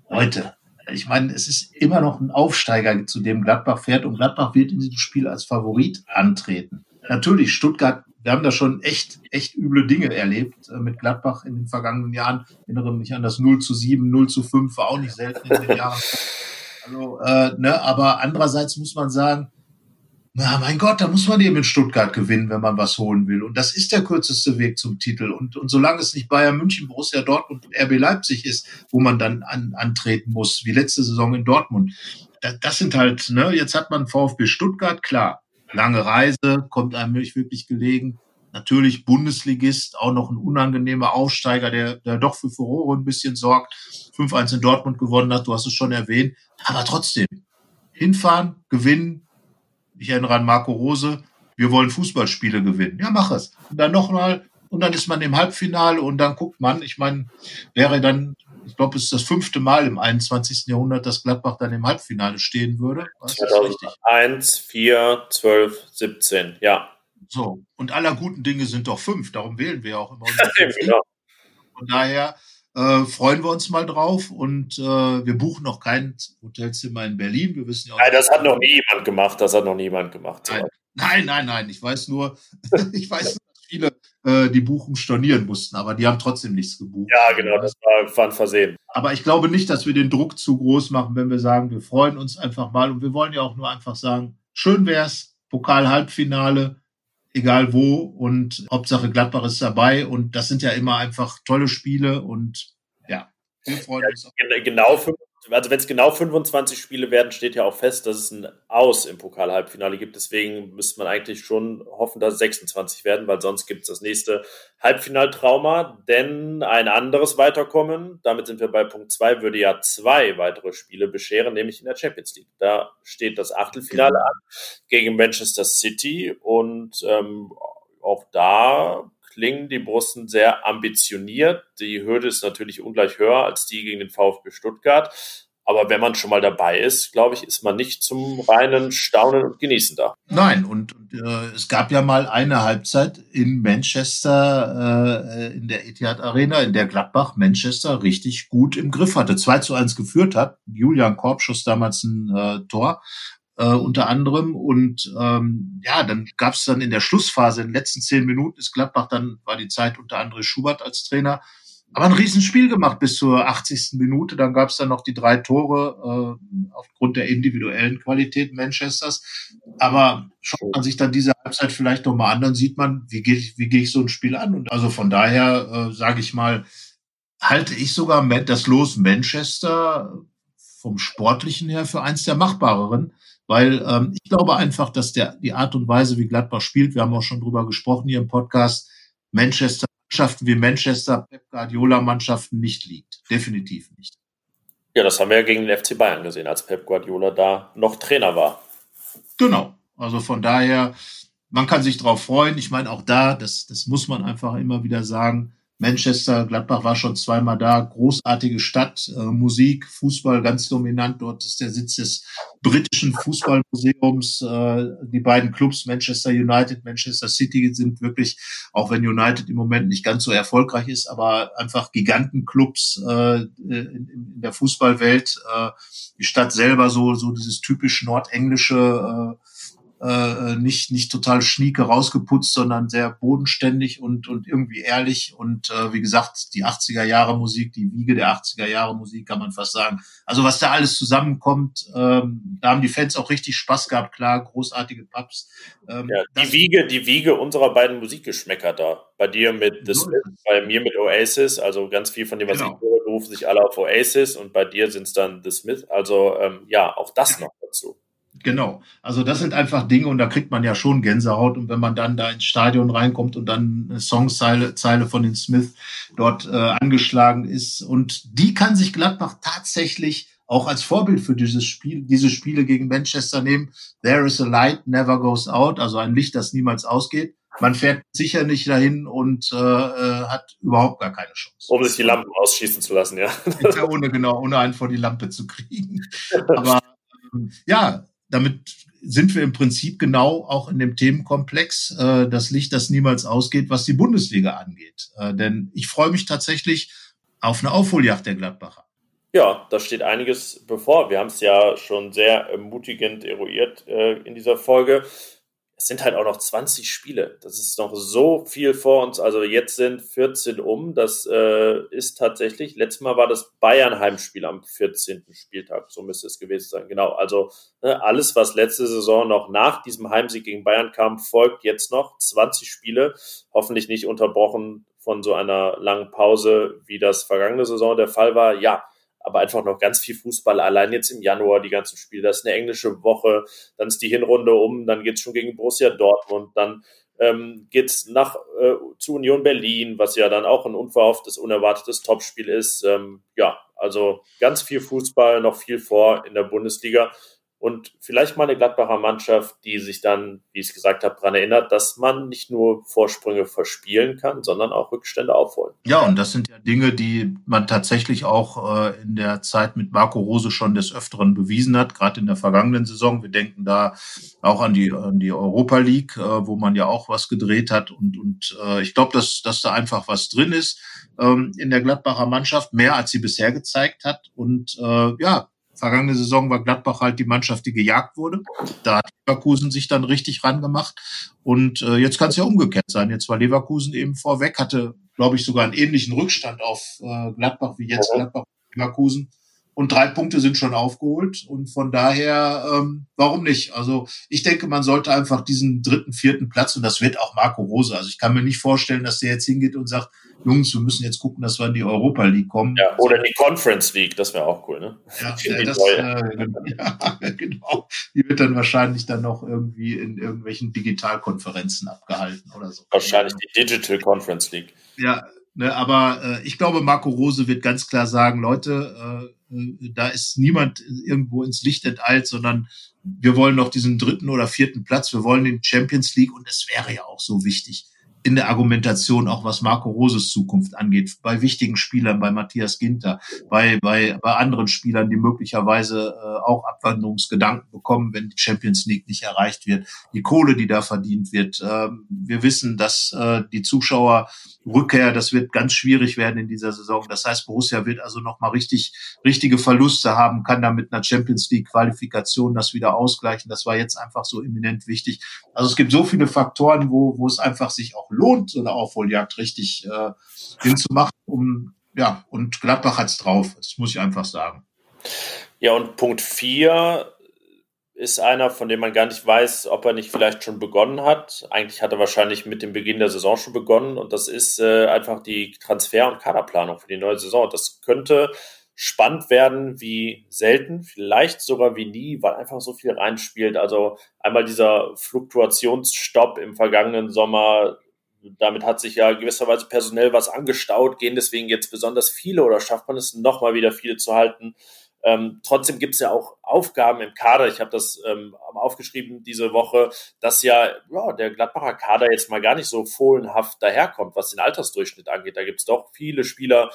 Leute, ich meine, es ist immer noch ein Aufsteiger, zu dem Gladbach fährt und Gladbach wird in diesem Spiel als Favorit antreten. Natürlich, Stuttgart, wir haben da schon echt, echt üble Dinge erlebt äh, mit Gladbach in den vergangenen Jahren. Ich erinnere mich an das 0 zu 7, 0 zu 5, war auch nicht selten in den Jahren. Also, äh, ne, aber andererseits muss man sagen, na, mein Gott, da muss man eben in Stuttgart gewinnen, wenn man was holen will. Und das ist der kürzeste Weg zum Titel. Und, und solange es nicht Bayern München, Borussia Dortmund und RB Leipzig ist, wo man dann an, antreten muss, wie letzte Saison in Dortmund. Das, das sind halt, ne, jetzt hat man VfB Stuttgart, klar. Lange Reise, kommt einem nicht wirklich gelegen. Natürlich Bundesligist, auch noch ein unangenehmer Aufsteiger, der, der doch für Furore ein bisschen sorgt. 5-1 in Dortmund gewonnen hat, du hast es schon erwähnt. Aber trotzdem, hinfahren, gewinnen, ich erinnere an Marco Rose, wir wollen Fußballspiele gewinnen. Ja, mach es. Und dann nochmal, und dann ist man im Halbfinale und dann guckt man, ich meine, wäre dann, ich glaube, es ist das fünfte Mal im 21. Jahrhundert, dass Gladbach dann im Halbfinale stehen würde. Was 2001, 4, 12, 17, ja. So, und aller guten Dinge sind doch fünf, darum wählen wir auch immer unsere genau. Von daher äh, freuen wir uns mal drauf und äh, wir buchen noch kein Hotelzimmer in Berlin. Wir wissen ja auch nein, das hat noch nie jemand gemacht. Das hat noch niemand gemacht. Nein, nein, nein, nein. Ich weiß nur, ich weiß nur, dass viele äh, die Buchung stornieren mussten, aber die haben trotzdem nichts gebucht. Ja, genau, das war, war ein Versehen. Aber ich glaube nicht, dass wir den Druck zu groß machen, wenn wir sagen, wir freuen uns einfach mal und wir wollen ja auch nur einfach sagen, schön wär's, Pokal-Halbfinale, egal wo und Hauptsache Gladbach ist dabei und das sind ja immer einfach tolle Spiele und ja, wir freuen uns. Ja, genau also wenn es genau 25 Spiele werden, steht ja auch fest, dass es ein Aus im Pokal-Halbfinale gibt. Deswegen müsste man eigentlich schon hoffen, dass es 26 werden, weil sonst gibt es das nächste Halbfinaltrauma. Denn ein anderes Weiterkommen, damit sind wir bei Punkt 2, würde ja zwei weitere Spiele bescheren, nämlich in der Champions League. Da steht das Achtelfinale genau. an gegen Manchester City und ähm, auch da klingen die Borussen sehr ambitioniert. Die Hürde ist natürlich ungleich höher als die gegen den VfB Stuttgart. Aber wenn man schon mal dabei ist, glaube ich, ist man nicht zum reinen Staunen und Genießen da. Nein, und äh, es gab ja mal eine Halbzeit in Manchester, äh, in der Etihad Arena, in der Gladbach Manchester richtig gut im Griff hatte. 2 zu 1 geführt hat. Julian Korb schoss damals ein äh, Tor äh, unter anderem. Und ähm, ja, dann gab es dann in der Schlussphase, in den letzten zehn Minuten ist Gladbach, dann war die Zeit unter anderem Schubert als Trainer, aber ein Riesenspiel gemacht bis zur 80. Minute. Dann gab es dann noch die drei Tore äh, aufgrund der individuellen Qualität Manchesters. Aber schaut man sich dann diese Halbzeit vielleicht nochmal an, dann sieht man, wie gehe ich, wie gehe ich so ein Spiel an. Und also von daher äh, sage ich mal, halte ich sogar das Los Manchester vom Sportlichen her für eins der machbareren. Weil ähm, ich glaube einfach, dass der, die Art und Weise, wie Gladbach spielt, wir haben auch schon drüber gesprochen hier im Podcast, Manchester Mannschaften wie Manchester, Pep Guardiola Mannschaften nicht liegt. Definitiv nicht. Ja, das haben wir ja gegen den FC Bayern gesehen, als Pep Guardiola da noch Trainer war. Genau. Also von daher, man kann sich darauf freuen. Ich meine, auch da, das, das muss man einfach immer wieder sagen, Manchester, Gladbach war schon zweimal da, großartige Stadt, äh, Musik, Fußball ganz dominant. Dort ist der Sitz des britischen Fußballmuseums. Äh, die beiden Clubs, Manchester United, Manchester City, sind wirklich, auch wenn United im Moment nicht ganz so erfolgreich ist, aber einfach Gigantenclubs äh, in, in der Fußballwelt. Äh, die Stadt selber so, so dieses typisch nordenglische äh, äh, nicht, nicht total schnieke rausgeputzt, sondern sehr bodenständig und, und irgendwie ehrlich. Und äh, wie gesagt, die 80er Jahre Musik, die Wiege der 80er Jahre Musik, kann man fast sagen. Also was da alles zusammenkommt, ähm, da haben die Fans auch richtig Spaß gehabt, klar, großartige Pubs. Ähm, ja, die Wiege, die Wiege unserer beiden Musikgeschmäcker da. Bei dir mit The Smith, bei mir mit Oasis, also ganz viel von dem, was genau. ich höre, berufen sich alle auf Oasis und bei dir sind es dann The Smith. Also ähm, ja, auch das noch dazu. Genau. Also das sind einfach Dinge und da kriegt man ja schon Gänsehaut. Und wenn man dann da ins Stadion reinkommt und dann eine Songzeile Zeile von den Smith dort äh, angeschlagen ist und die kann sich Gladbach tatsächlich auch als Vorbild für dieses Spiel, diese Spiele gegen Manchester nehmen. There is a light, never goes out, also ein Licht, das niemals ausgeht. Man fährt sicher nicht dahin und äh, äh hat überhaupt gar keine Chance. Um sich die Lampen ausschießen zu lassen, ja. ja ohne genau, ohne einen vor die Lampe zu kriegen. Aber ähm, ja, damit sind wir im Prinzip genau auch in dem Themenkomplex, äh, das Licht, das niemals ausgeht, was die Bundesliga angeht. Äh, denn ich freue mich tatsächlich auf eine Aufholjagd der Gladbacher. Ja, da steht einiges bevor. Wir haben es ja schon sehr ermutigend eruiert äh, in dieser Folge es sind halt auch noch 20 Spiele. Das ist noch so viel vor uns. Also jetzt sind 14 um. Das äh, ist tatsächlich, letztes Mal war das Bayern-Heimspiel am 14. Spieltag. So müsste es gewesen sein. Genau. Also ne, alles, was letzte Saison noch nach diesem Heimsieg gegen Bayern kam, folgt jetzt noch. 20 Spiele. Hoffentlich nicht unterbrochen von so einer langen Pause, wie das vergangene Saison der Fall war. Ja, aber einfach noch ganz viel Fußball. Allein jetzt im Januar die ganzen Spiele. Das ist eine englische Woche, dann ist die Hinrunde um, dann geht's schon gegen Borussia Dortmund, dann ähm, geht's nach äh, zu Union Berlin, was ja dann auch ein unverhofftes, unerwartetes Topspiel ist. Ähm, ja, also ganz viel Fußball, noch viel vor in der Bundesliga und vielleicht mal eine Gladbacher Mannschaft, die sich dann, wie ich es gesagt habe, daran erinnert, dass man nicht nur Vorsprünge verspielen kann, sondern auch Rückstände aufholen. Ja, und das sind ja Dinge, die man tatsächlich auch äh, in der Zeit mit Marco Rose schon des Öfteren bewiesen hat, gerade in der vergangenen Saison. Wir denken da auch an die, an die Europa League, äh, wo man ja auch was gedreht hat. Und, und äh, ich glaube, dass, dass da einfach was drin ist ähm, in der Gladbacher Mannschaft, mehr als sie bisher gezeigt hat. Und äh, ja, Vergangene Saison war Gladbach halt die Mannschaft, die gejagt wurde. Da hat Leverkusen sich dann richtig rangemacht. Und äh, jetzt kann es ja umgekehrt sein. Jetzt war Leverkusen eben vorweg, hatte, glaube ich, sogar einen ähnlichen Rückstand auf äh, Gladbach wie jetzt Gladbach Leverkusen. und drei Punkte sind schon aufgeholt. Und von daher, ähm, warum nicht? Also ich denke, man sollte einfach diesen dritten, vierten Platz, und das wird auch Marco Rose. Also ich kann mir nicht vorstellen, dass der jetzt hingeht und sagt, Jungs, wir müssen jetzt gucken, dass wir in die Europa League kommen. Ja, oder die Conference League, das wäre auch cool, ne? Ja, ja, das, äh, ja, genau. Die wird dann wahrscheinlich dann noch irgendwie in irgendwelchen Digitalkonferenzen abgehalten oder so. Wahrscheinlich die Digital Conference League. Ja, ne, aber äh, ich glaube, Marco Rose wird ganz klar sagen, Leute, äh, äh da ist niemand irgendwo ins Licht enteilt, sondern wir wollen noch diesen dritten oder vierten Platz, wir wollen den Champions League und es wäre ja auch so wichtig in der Argumentation, auch was Marco Roses Zukunft angeht, bei wichtigen Spielern, bei Matthias Ginter, bei, bei, bei anderen Spielern, die möglicherweise äh, auch Abwanderungsgedanken bekommen, wenn die Champions League nicht erreicht wird, die Kohle, die da verdient wird. Äh, wir wissen, dass äh, die Zuschauerrückkehr, das wird ganz schwierig werden in dieser Saison. Das heißt, Borussia wird also nochmal richtig, richtige Verluste haben, kann da mit einer Champions League Qualifikation das wieder ausgleichen. Das war jetzt einfach so eminent wichtig. Also es gibt so viele Faktoren, wo, wo es einfach sich auch lohnt, so eine Aufholjagd richtig äh, hinzumachen. Um, ja, und Gladbach hat's drauf. Das muss ich einfach sagen. Ja, und Punkt vier ist einer, von dem man gar nicht weiß, ob er nicht vielleicht schon begonnen hat. Eigentlich hat er wahrscheinlich mit dem Beginn der Saison schon begonnen. Und das ist äh, einfach die Transfer- und Kaderplanung für die neue Saison. Das könnte spannend werden wie selten, vielleicht sogar wie nie, weil einfach so viel reinspielt. Also einmal dieser Fluktuationsstopp im vergangenen Sommer, damit hat sich ja gewisserweise personell was angestaut, gehen deswegen jetzt besonders viele oder schafft man es nochmal wieder viele zu halten. Ähm, trotzdem gibt es ja auch Aufgaben im Kader. Ich habe das ähm, aufgeschrieben diese Woche, dass ja, ja der Gladbacher Kader jetzt mal gar nicht so fohlenhaft daherkommt, was den Altersdurchschnitt angeht. Da gibt es doch viele Spieler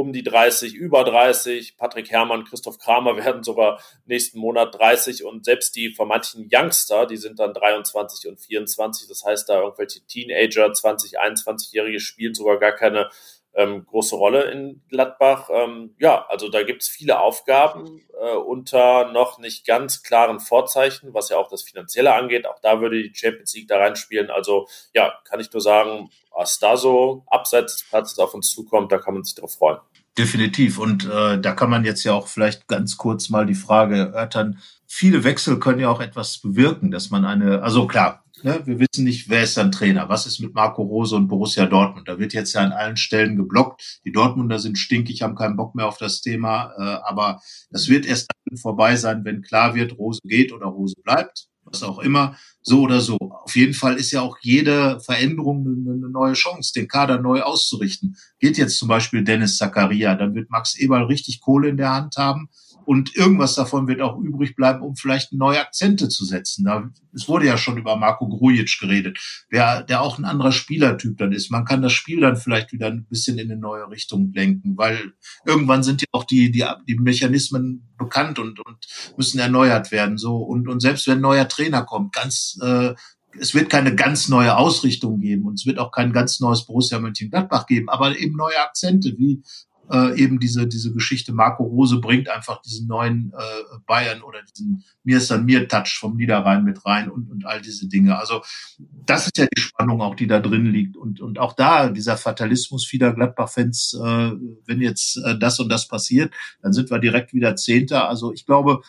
um die 30, über 30. Patrick Herrmann, Christoph Kramer werden sogar nächsten Monat 30 und selbst die vermeintlichen Youngster, die sind dann 23 und 24. Das heißt, da irgendwelche Teenager, 20, 21-Jährige spielen sogar gar keine ähm, große Rolle in Gladbach. Ähm, ja, also da gibt es viele Aufgaben äh, unter noch nicht ganz klaren Vorzeichen, was ja auch das Finanzielle angeht. Auch da würde die Champions League da reinspielen. Also ja, kann ich nur sagen, was da so abseits des Platzes auf uns zukommt, da kann man sich drauf freuen. Definitiv. Und äh, da kann man jetzt ja auch vielleicht ganz kurz mal die Frage erörtern. Viele Wechsel können ja auch etwas bewirken, dass man eine, also klar, ne, wir wissen nicht, wer ist dann Trainer. Was ist mit Marco Rose und Borussia Dortmund? Da wird jetzt ja an allen Stellen geblockt. Die Dortmunder sind stinkig, haben keinen Bock mehr auf das Thema. Äh, aber das wird erst dann vorbei sein, wenn klar wird, Rose geht oder Rose bleibt was auch immer, so oder so. Auf jeden Fall ist ja auch jede Veränderung eine neue Chance, den Kader neu auszurichten. Geht jetzt zum Beispiel Dennis Zakaria, dann wird Max Eberl richtig Kohle in der Hand haben und irgendwas davon wird auch übrig bleiben, um vielleicht neue Akzente zu setzen. Da, es wurde ja schon über Marco Grujic geredet, der, der auch ein anderer Spielertyp dann ist. Man kann das Spiel dann vielleicht wieder ein bisschen in eine neue Richtung lenken, weil irgendwann sind ja auch die, die, die Mechanismen bekannt und, und müssen erneuert werden. So und, und selbst wenn ein neuer Trainer kommt, ganz äh, es wird keine ganz neue Ausrichtung geben und es wird auch kein ganz neues Borussia Mönchengladbach geben, aber eben neue Akzente, wie äh, eben diese, diese Geschichte Marco Rose bringt einfach diesen neuen äh, Bayern oder diesen Mir ist dann mir Touch vom Niederrhein mit rein und, und all diese Dinge. Also das ist ja die Spannung auch, die da drin liegt. Und, und auch da dieser Fatalismus vieler Gladbach-Fans, äh, wenn jetzt äh, das und das passiert, dann sind wir direkt wieder Zehnter. Also ich glaube,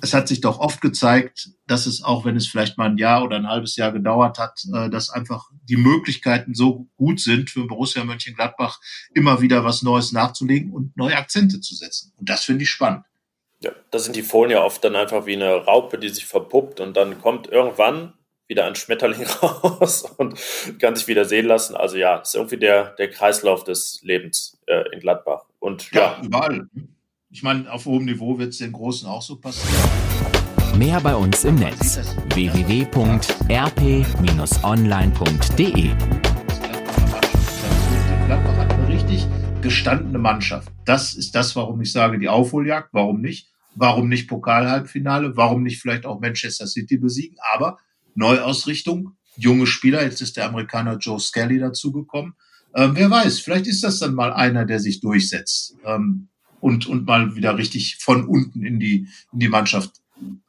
es hat sich doch oft gezeigt, dass es auch, wenn es vielleicht mal ein Jahr oder ein halbes Jahr gedauert hat, äh, dass einfach die Möglichkeiten so gut sind für Borussia Mönchengladbach, immer wieder was Neues nachzulegen und neue Akzente zu setzen. Und das finde ich spannend. Ja, da sind die Folien ja oft dann einfach wie eine Raupe, die sich verpuppt und dann kommt irgendwann wieder ein Schmetterling raus und kann sich wieder sehen lassen. Also ja, ist irgendwie der, der Kreislauf des Lebens äh, in Gladbach. Und ja, ja überall. Ich meine, auf hohem Niveau wird es den Großen auch so passieren. Mehr bei uns im Netz www.rp-online.de Gladbach hat eine richtig gestandene Mannschaft. Das ist das, warum ich sage, die Aufholjagd. Warum nicht? Warum nicht Pokalhalbfinale? Warum nicht vielleicht auch Manchester City besiegen? Aber Neuausrichtung, junge Spieler. Jetzt ist der Amerikaner Joe Skelly dazugekommen. Ähm, wer weiß, vielleicht ist das dann mal einer, der sich durchsetzt. Ähm, und, und mal wieder richtig von unten in die, in die Mannschaft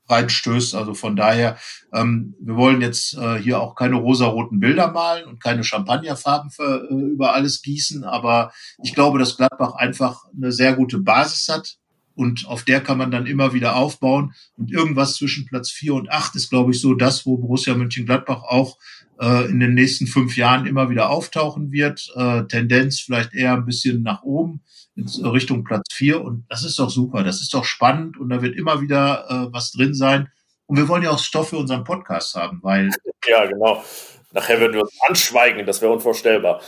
reinstößt. Also von daher, ähm, wir wollen jetzt äh, hier auch keine rosaroten Bilder malen und keine Champagnerfarben für, äh, über alles gießen, aber ich glaube, dass Gladbach einfach eine sehr gute Basis hat, und auf der kann man dann immer wieder aufbauen. Und irgendwas zwischen Platz vier und acht ist, glaube ich, so das, wo Borussia Mönchengladbach auch äh, in den nächsten fünf Jahren immer wieder auftauchen wird. Äh, Tendenz vielleicht eher ein bisschen nach oben in Richtung Platz vier. Und das ist doch super, das ist doch spannend und da wird immer wieder äh, was drin sein. Und wir wollen ja auch Stoff für unseren Podcast haben, weil. Ja, genau. Nachher würden wir uns anschweigen, das wäre unvorstellbar.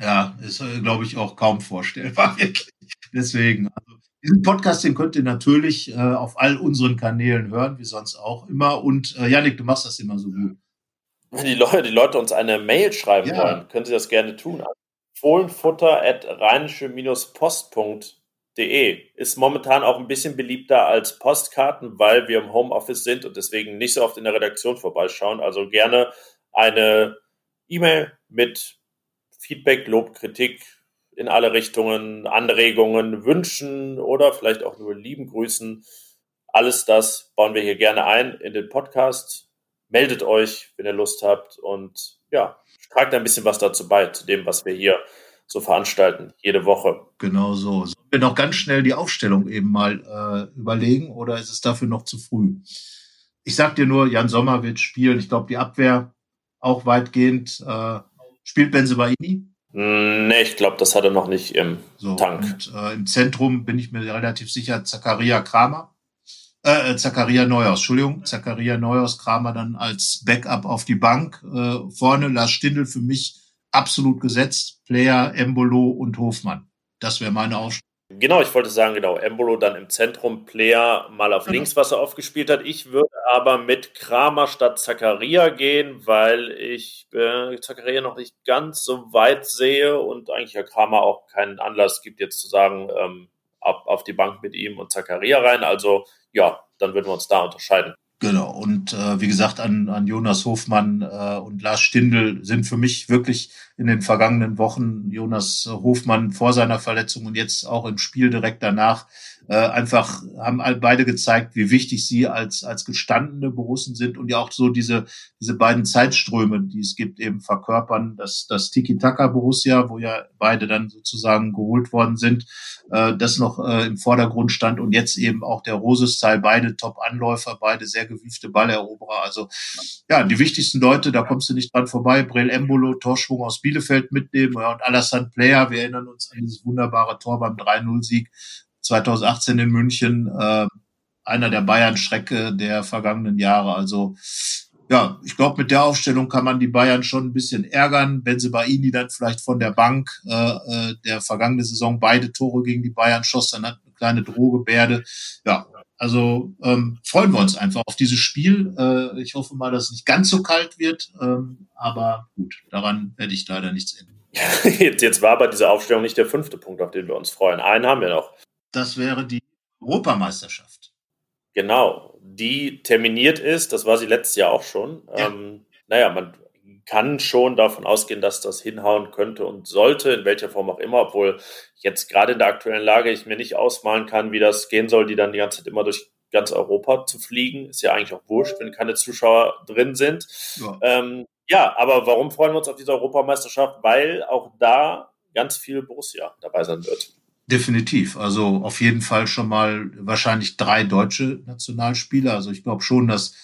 Ja, ist, glaube ich, auch kaum vorstellbar, wirklich. Deswegen, also, diesen Podcast, den könnt ihr natürlich äh, auf all unseren Kanälen hören, wie sonst auch immer. Und äh, Janik, du machst das immer so gut. Wenn die Leute, die Leute uns eine Mail schreiben ja. wollen, können sie das gerne tun. Fohlenfutter at rheinische-post.de ist momentan auch ein bisschen beliebter als Postkarten, weil wir im Homeoffice sind und deswegen nicht so oft in der Redaktion vorbeischauen. Also gerne eine E-Mail mit Feedback, Lob, Kritik in alle Richtungen, Anregungen, Wünschen oder vielleicht auch nur lieben Grüßen. Alles das bauen wir hier gerne ein in den Podcast. Meldet euch, wenn ihr Lust habt und ja, tragt ein bisschen was dazu bei, zu dem, was wir hier so veranstalten, jede Woche. Genau so. Sollen wir noch ganz schnell die Aufstellung eben mal äh, überlegen oder ist es dafür noch zu früh? Ich sag dir nur, Jan Sommer wird spielen. Ich glaube, die Abwehr auch weitgehend. Äh, spielt Benzebaini? Nee, ich glaube, das hat er noch nicht im so, Tank. Und, äh, Im Zentrum bin ich mir relativ sicher, Zakaria Kramer. Äh, äh, Zakaria Neuhaus, Entschuldigung, Zakaria Neuhaus, Kramer dann als Backup auf die Bank. Äh, vorne Lars Stindl für mich absolut gesetzt. Player, Embolo und Hofmann. Das wäre meine Aufstellung. Genau, ich wollte sagen, genau, Embolo dann im Zentrum, Player mal auf links, was er aufgespielt hat. Ich würde aber mit Kramer statt Zakaria gehen, weil ich äh, Zakaria noch nicht ganz so weit sehe und eigentlich ja Kramer auch keinen Anlass gibt, jetzt zu sagen, ähm, ab auf die Bank mit ihm und Zakaria rein. Also ja, dann würden wir uns da unterscheiden. Genau, und äh, wie gesagt, an, an Jonas Hofmann äh, und Lars Stindl sind für mich wirklich in den vergangenen Wochen Jonas Hofmann vor seiner Verletzung und jetzt auch im Spiel direkt danach äh, einfach haben beide gezeigt, wie wichtig sie als als gestandene Borussen sind und ja auch so diese diese beiden Zeitströme, die es gibt, eben verkörpern. Das das Tiki Taka Borussia, wo ja beide dann sozusagen geholt worden sind, äh, das noch äh, im Vordergrund stand und jetzt eben auch der Rosesteil, beide Top-Anläufer, beide sehr gewiefte Balleroberer. Also ja, die wichtigsten Leute, da kommst du nicht dran vorbei. Brel Embolo, Torschwung aus Bielefeld mitnehmen ja, und Alassane Player, wir erinnern uns an dieses wunderbare Tor beim 3-0-Sieg 2018 in München, äh, einer der Bayern-Schrecke der vergangenen Jahre. Also ja, ich glaube, mit der Aufstellung kann man die Bayern schon ein bisschen ärgern. Benzebaini dann vielleicht von der Bank, äh, äh, der vergangene Saison beide Tore gegen die Bayern schoss, dann hat eine kleine Drohgebärde. Ja, also ähm, freuen wir uns einfach auf dieses Spiel. Äh, ich hoffe mal, dass es nicht ganz so kalt wird, ähm, aber gut, daran werde ich leider nichts ändern. Jetzt, jetzt war aber diese Aufstellung nicht der fünfte Punkt, auf den wir uns freuen. Einen haben wir noch. Das wäre die Europameisterschaft. Genau, die terminiert ist, das war sie letztes Jahr auch schon. Ja. Ähm, naja, man kann schon davon ausgehen, dass das hinhauen könnte und sollte, in welcher Form auch immer, obwohl jetzt gerade in der aktuellen Lage ich mir nicht ausmalen kann, wie das gehen soll, die dann die ganze Zeit immer durch ganz Europa zu fliegen. Ist ja eigentlich auch wurscht, wenn keine Zuschauer drin sind. Ja, ähm, ja aber warum freuen wir uns auf diese Europameisterschaft? Weil auch da ganz viel Borussia dabei sein wird. Definitiv. Also auf jeden Fall schon mal wahrscheinlich drei deutsche Nationalspieler. Also ich glaube schon, dass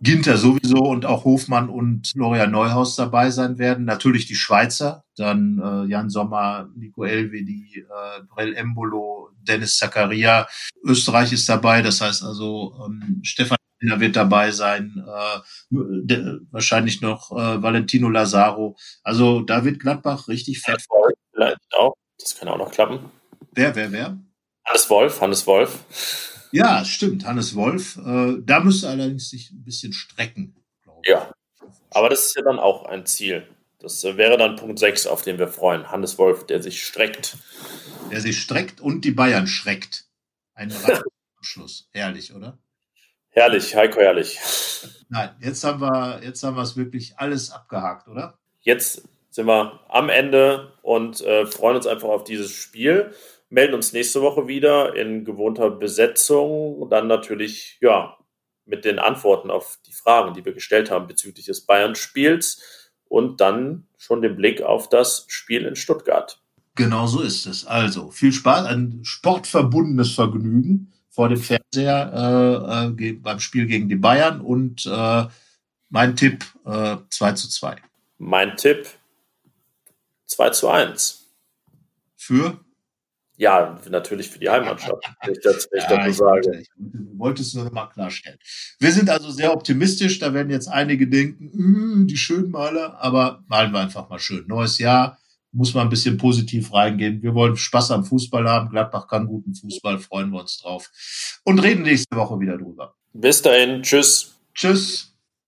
Ginter sowieso und auch Hofmann und Florian Neuhaus dabei sein werden. Natürlich die Schweizer, dann äh, Jan Sommer, Nico Elvedi, äh, Brel Embolo, Dennis Zakaria. Österreich ist dabei, das heißt also ähm, Stefan wird dabei sein, äh, wahrscheinlich noch äh, Valentino Lazaro. Also da wird Gladbach richtig fett. Vielleicht auch. Das kann auch noch klappen. Wer, wer, wer? Hannes Wolf, Hannes Wolf. Ja, stimmt, Hannes Wolf. Äh, da müsste allerdings sich ein bisschen strecken. Ja, aber das ist ja dann auch ein Ziel. Das äh, wäre dann Punkt 6, auf den wir freuen. Hannes Wolf, der sich streckt. Der sich streckt und die Bayern schreckt. Ein Abschluss. Herrlich, oder? Herrlich, Heiko, herrlich. Nein, jetzt haben wir, jetzt haben wir es wirklich alles abgehakt, oder? Jetzt sind wir am Ende und äh, freuen uns einfach auf dieses Spiel melden uns nächste Woche wieder in gewohnter Besetzung und dann natürlich, ja, mit den Antworten auf die Fragen, die wir gestellt haben bezüglich des Bayern-Spiels und dann schon den Blick auf das Spiel in Stuttgart. Genau so ist es. Also viel Spaß, ein sportverbundenes Vergnügen vor dem Fernseher äh, äh, beim Spiel gegen die Bayern und äh, mein Tipp äh, 2 zu 2. Mein Tipp 2 zu 1. Für? Ja, natürlich für die wenn ich das, wenn ich ja, dazu sage. Ich wollte es nur noch mal klarstellen. Wir sind also sehr optimistisch. Da werden jetzt einige denken, die Schönmaler, aber malen wir einfach mal schön. Neues Jahr, muss man ein bisschen positiv reingehen. Wir wollen Spaß am Fußball haben. Gladbach kann guten Fußball, freuen wir uns drauf. Und reden nächste Woche wieder drüber. Bis dahin, tschüss. Tschüss.